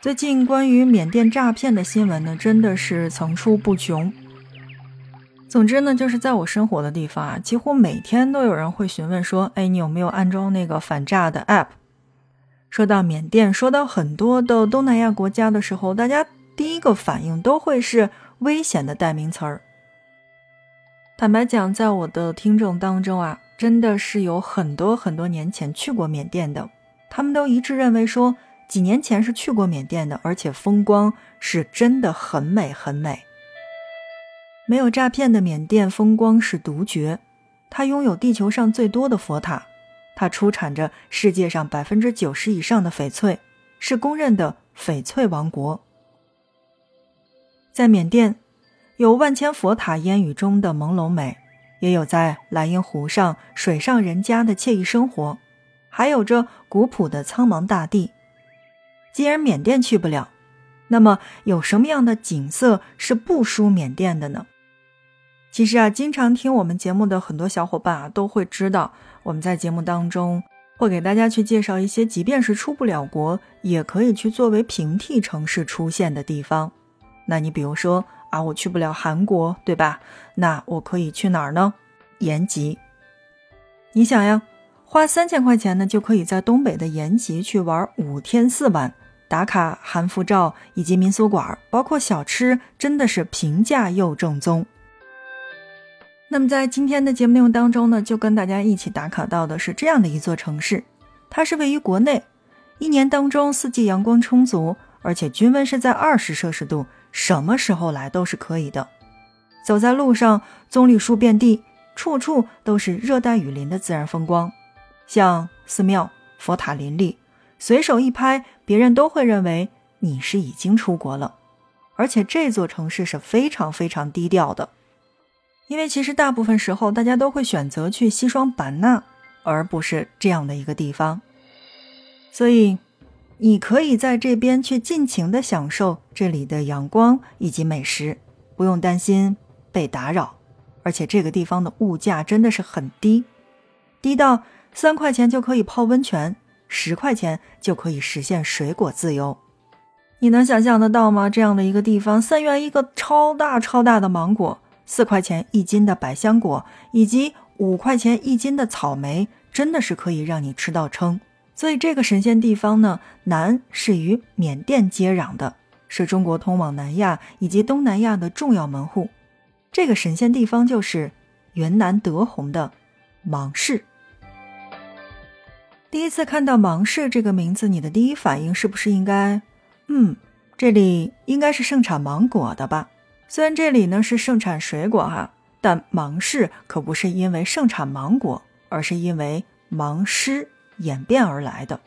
最近关于缅甸诈骗的新闻呢，真的是层出不穷。总之呢，就是在我生活的地方啊，几乎每天都有人会询问说：“哎，你有没有安装那个反诈的 app？” 说到缅甸，说到很多的东南亚国家的时候，大家第一个反应都会是危险的代名词儿。坦白讲，在我的听众当中啊，真的是有很多很多年前去过缅甸的，他们都一致认为说，几年前是去过缅甸的，而且风光是真的很美很美。没有诈骗的缅甸风光是独绝，它拥有地球上最多的佛塔，它出产着世界上百分之九十以上的翡翠，是公认的翡翠王国。在缅甸，有万千佛塔烟雨中的朦胧美，也有在莱茵湖上水上人家的惬意生活，还有着古朴的苍茫大地。既然缅甸去不了，那么有什么样的景色是不输缅甸的呢？其实啊，经常听我们节目的很多小伙伴啊，都会知道我们在节目当中会给大家去介绍一些，即便是出不了国，也可以去作为平替城市出现的地方。那你比如说啊，我去不了韩国，对吧？那我可以去哪儿呢？延吉。你想呀，花三千块钱呢，就可以在东北的延吉去玩五天四晚，打卡韩服照以及民俗馆，包括小吃，真的是平价又正宗。那么在今天的节目内容当中呢，就跟大家一起打卡到的是这样的一座城市，它是位于国内，一年当中四季阳光充足，而且均温是在二十摄氏度，什么时候来都是可以的。走在路上，棕榈树遍地，处处都是热带雨林的自然风光，像寺庙、佛塔林立，随手一拍，别人都会认为你是已经出国了。而且这座城市是非常非常低调的。因为其实大部分时候，大家都会选择去西双版纳，而不是这样的一个地方。所以，你可以在这边去尽情的享受这里的阳光以及美食，不用担心被打扰。而且这个地方的物价真的是很低，低到三块钱就可以泡温泉，十块钱就可以实现水果自由。你能想象得到吗？这样的一个地方，三元一个超大超大的芒果。四块钱一斤的百香果，以及五块钱一斤的草莓，真的是可以让你吃到撑。所以这个神仙地方呢，南是与缅甸接壤的，是中国通往南亚以及东南亚的重要门户。这个神仙地方就是云南德宏的芒市。第一次看到芒市这个名字，你的第一反应是不是应该，嗯，这里应该是盛产芒果的吧？虽然这里呢是盛产水果哈，但芒市可不是因为盛产芒果，而是因为芒狮演变而来的。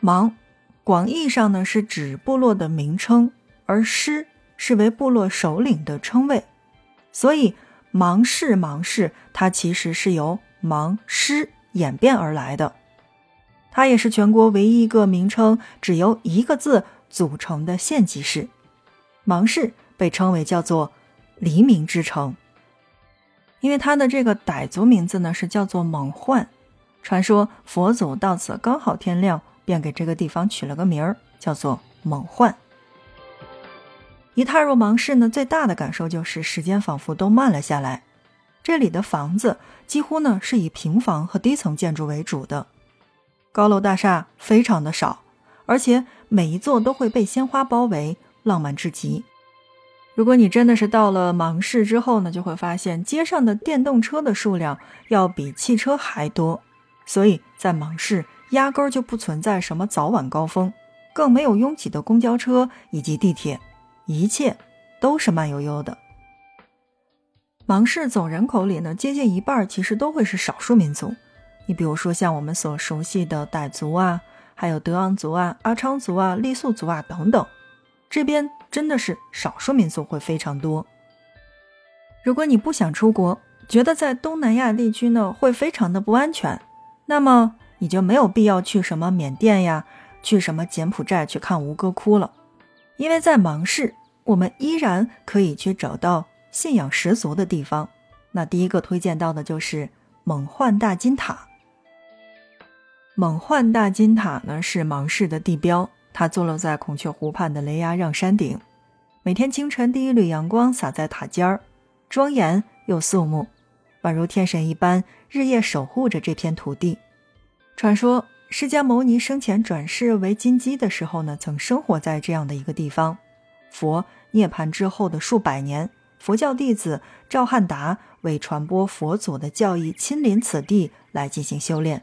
芒，广义上呢是指部落的名称，而狮是为部落首领的称谓，所以芒市芒市它其实是由芒狮演变而来的。它也是全国唯一一个名称只由一个字组成的县级市，芒市。被称为叫做黎明之城，因为它的这个傣族名字呢是叫做蒙焕。传说佛祖到此刚好天亮，便给这个地方取了个名儿，叫做蒙焕。一踏入芒市呢，最大的感受就是时间仿佛都慢了下来。这里的房子几乎呢是以平房和低层建筑为主的，高楼大厦非常的少，而且每一座都会被鲜花包围，浪漫至极。如果你真的是到了芒市之后呢，就会发现街上的电动车的数量要比汽车还多，所以在芒市压根儿就不存在什么早晚高峰，更没有拥挤的公交车以及地铁，一切都是慢悠悠的。芒市总人口里呢，接近一半其实都会是少数民族，你比如说像我们所熟悉的傣族啊，还有德昂族啊、阿昌族啊、傈僳族啊等等，这边。真的是少数民族会非常多。如果你不想出国，觉得在东南亚地区呢会非常的不安全，那么你就没有必要去什么缅甸呀，去什么柬埔寨去看吴哥窟了。因为在芒市，我们依然可以去找到信仰十足的地方。那第一个推荐到的就是蒙焕大金塔。蒙焕大金塔呢是芒市的地标。它坐落在孔雀湖畔的雷崖让山顶，每天清晨第一缕阳光洒在塔尖儿，庄严又肃穆，宛如天神一般，日夜守护着这片土地。传说释迦牟尼生前转世为金鸡的时候呢，曾生活在这样的一个地方。佛涅槃之后的数百年，佛教弟子赵汉达为传播佛祖的教义，亲临此地来进行修炼。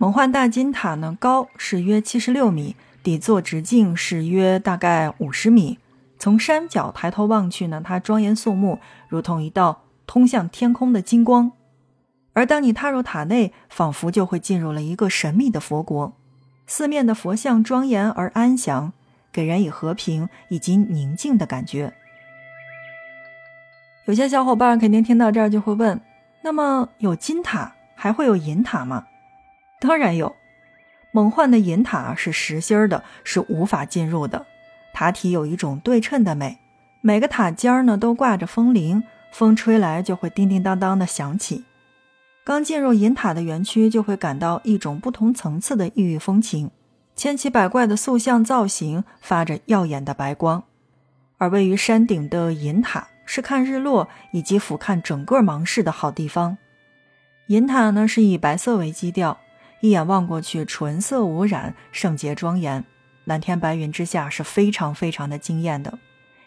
蒙幻大金塔呢，高是约七十六米。底座直径是约大概五十米，从山脚抬头望去呢，它庄严肃穆，如同一道通向天空的金光。而当你踏入塔内，仿佛就会进入了一个神秘的佛国，四面的佛像庄严而安详，给人以和平以及宁静的感觉。有些小伙伴肯定听到这儿就会问：那么有金塔，还会有银塔吗？当然有。梦幻的银塔是实心儿的，是无法进入的。塔体有一种对称的美，每个塔尖儿呢都挂着风铃，风吹来就会叮叮当当的响起。刚进入银塔的园区，就会感到一种不同层次的异域风情，千奇百怪的塑像造型发着耀眼的白光。而位于山顶的银塔是看日落以及俯瞰整个芒市的好地方。银塔呢是以白色为基调。一眼望过去，纯色无染，圣洁庄严，蓝天白云之下是非常非常的惊艳的。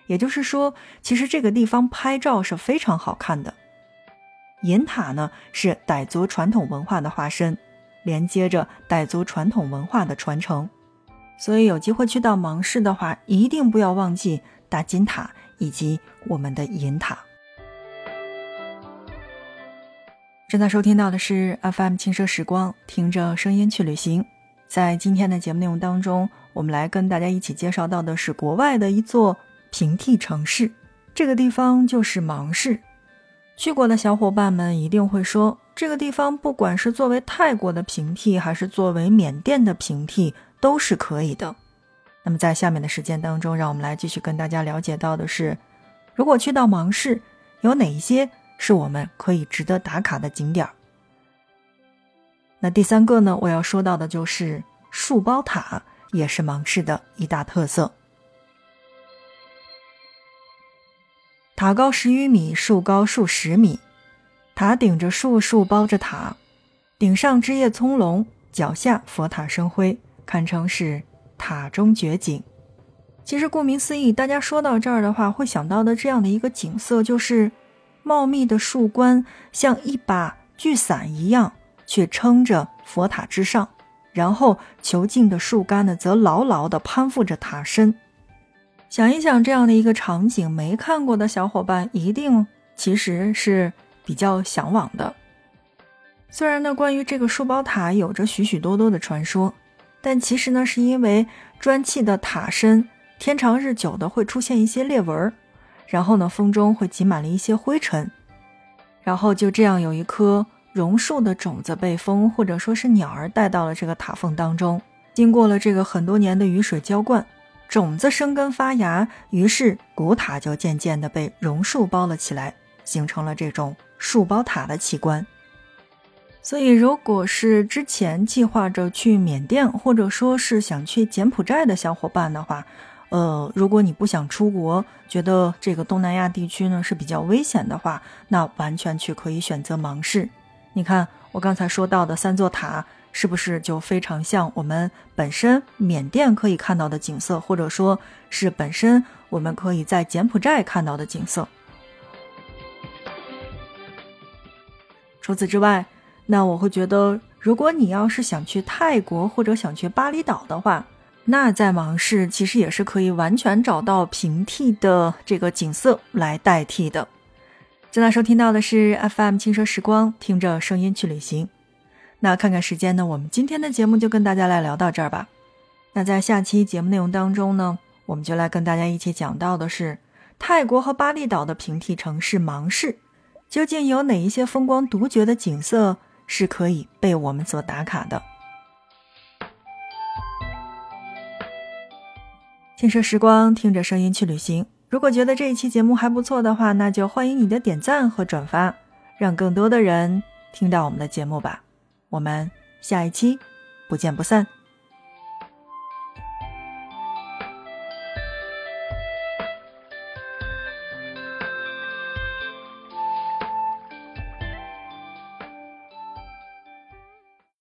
也就是说，其实这个地方拍照是非常好看的。银塔呢是傣族传统文化的化身，连接着傣族传统文化的传承。所以有机会去到芒市的话，一定不要忘记大金塔以及我们的银塔。正在收听到的是 FM 轻奢时光，听着声音去旅行。在今天的节目内容当中，我们来跟大家一起介绍到的是国外的一座平替城市，这个地方就是芒市。去过的小伙伴们一定会说，这个地方不管是作为泰国的平替，还是作为缅甸的平替，都是可以的。那么在下面的时间当中，让我们来继续跟大家了解到的是，如果去到芒市，有哪一些？是我们可以值得打卡的景点儿。那第三个呢？我要说到的就是树包塔，也是芒市的一大特色。塔高十余米，树高数十米，塔顶着树，树包着塔，顶上枝叶葱茏，脚下佛塔生辉，堪称是塔中绝景。其实顾名思义，大家说到这儿的话，会想到的这样的一个景色就是。茂密的树冠像一把巨伞一样，却撑着佛塔之上，然后遒劲的树干呢，则牢牢地攀附着塔身。想一想这样的一个场景，没看过的小伙伴一定其实是比较向往的。虽然呢，关于这个树包塔有着许许多多的传说，但其实呢，是因为砖砌的塔身天长日久的会出现一些裂纹儿。然后呢，风中会挤满了一些灰尘，然后就这样有一棵榕树的种子被风或者说是鸟儿带到了这个塔缝当中，经过了这个很多年的雨水浇灌，种子生根发芽，于是古塔就渐渐的被榕树包了起来，形成了这种树包塔的奇观。所以，如果是之前计划着去缅甸或者说是想去柬埔寨的小伙伴的话，呃，如果你不想出国，觉得这个东南亚地区呢是比较危险的话，那完全去可以选择芒市。你看我刚才说到的三座塔，是不是就非常像我们本身缅甸可以看到的景色，或者说是本身我们可以在柬埔寨看到的景色？除此之外，那我会觉得，如果你要是想去泰国或者想去巴厘岛的话，那在芒市其实也是可以完全找到平替的这个景色来代替的。正在收听到的是 FM 轻奢时光，听着声音去旅行。那看看时间呢，我们今天的节目就跟大家来聊到这儿吧。那在下期节目内容当中呢，我们就来跟大家一起讲到的是泰国和巴厘岛的平替城市芒市，究竟有哪一些风光独绝的景色是可以被我们所打卡的。轻奢时光，听着声音去旅行。如果觉得这一期节目还不错的话，那就欢迎你的点赞和转发，让更多的人听到我们的节目吧。我们下一期不见不散。